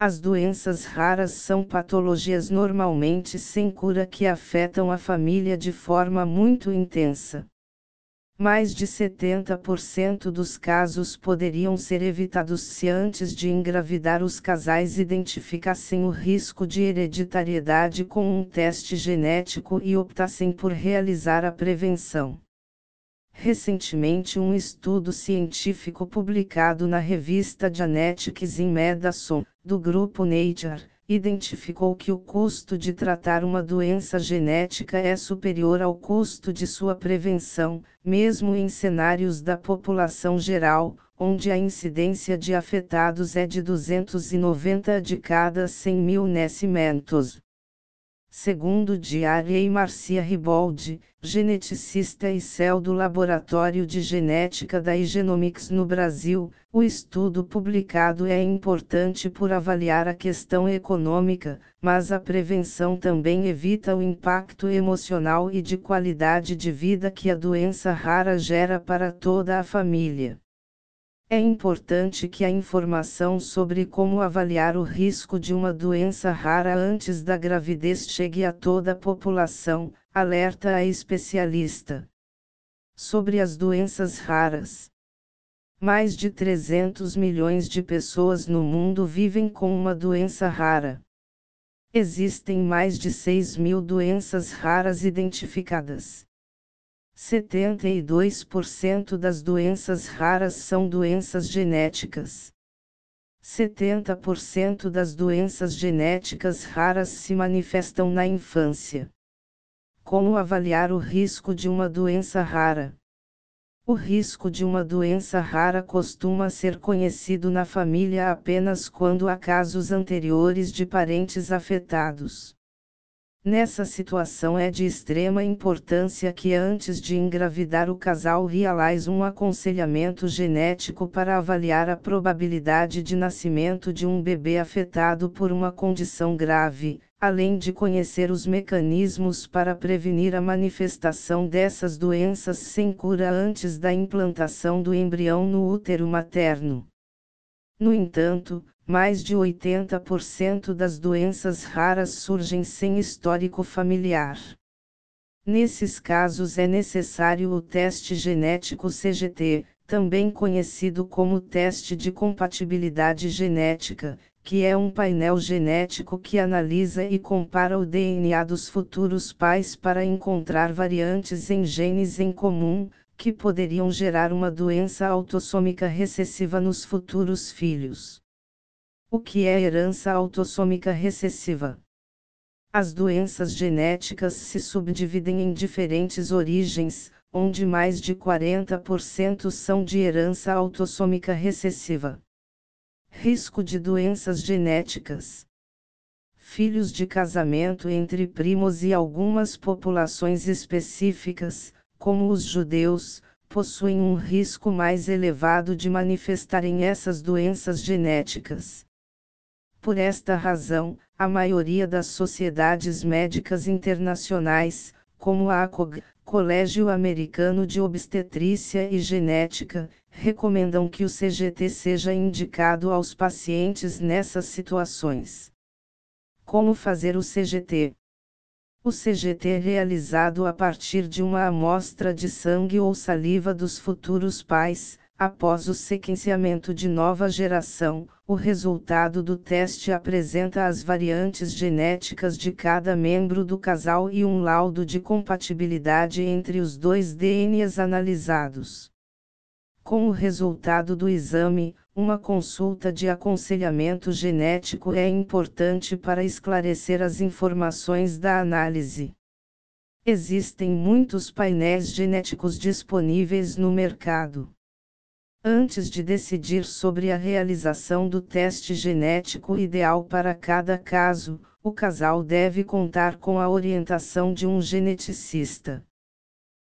As doenças raras são patologias normalmente sem cura que afetam a família de forma muito intensa. Mais de 70% dos casos poderiam ser evitados se antes de engravidar os casais identificassem o risco de hereditariedade com um teste genético e optassem por realizar a prevenção. Recentemente, um estudo científico publicado na revista Genetics in Medicine, do grupo Nature, identificou que o custo de tratar uma doença genética é superior ao custo de sua prevenção, mesmo em cenários da população geral, onde a incidência de afetados é de 290 de cada 100 mil nascimentos. Segundo Diário Marcia Riboldi, geneticista e céu do Laboratório de Genética da Igenomics no Brasil, o estudo publicado é importante por avaliar a questão econômica, mas a prevenção também evita o impacto emocional e de qualidade de vida que a doença rara gera para toda a família. É importante que a informação sobre como avaliar o risco de uma doença rara antes da gravidez chegue a toda a população, alerta a especialista. Sobre as doenças raras. Mais de 300 milhões de pessoas no mundo vivem com uma doença rara. Existem mais de 6 mil doenças raras identificadas. 72% das doenças raras são doenças genéticas. 70% das doenças genéticas raras se manifestam na infância. Como avaliar o risco de uma doença rara? O risco de uma doença rara costuma ser conhecido na família apenas quando há casos anteriores de parentes afetados. Nessa situação é de extrema importância que antes de engravidar o casal realize um aconselhamento genético para avaliar a probabilidade de nascimento de um bebê afetado por uma condição grave, além de conhecer os mecanismos para prevenir a manifestação dessas doenças sem cura antes da implantação do embrião no útero materno. No entanto, mais de 80% das doenças raras surgem sem histórico familiar. Nesses casos é necessário o teste genético CGT, também conhecido como teste de compatibilidade genética, que é um painel genético que analisa e compara o DNA dos futuros pais para encontrar variantes em genes em comum, que poderiam gerar uma doença autossômica recessiva nos futuros filhos. O que é herança autossômica recessiva? As doenças genéticas se subdividem em diferentes origens, onde mais de 40% são de herança autossômica recessiva. Risco de doenças genéticas. Filhos de casamento entre primos e algumas populações específicas, como os judeus, possuem um risco mais elevado de manifestarem essas doenças genéticas. Por esta razão, a maioria das sociedades médicas internacionais, como a ACOG, Colégio Americano de Obstetrícia e Genética, recomendam que o CGT seja indicado aos pacientes nessas situações. Como fazer o CGT? O CGT é realizado a partir de uma amostra de sangue ou saliva dos futuros pais, Após o sequenciamento de nova geração, o resultado do teste apresenta as variantes genéticas de cada membro do casal e um laudo de compatibilidade entre os dois DNAs analisados. Com o resultado do exame, uma consulta de aconselhamento genético é importante para esclarecer as informações da análise. Existem muitos painéis genéticos disponíveis no mercado. Antes de decidir sobre a realização do teste genético ideal para cada caso, o casal deve contar com a orientação de um geneticista.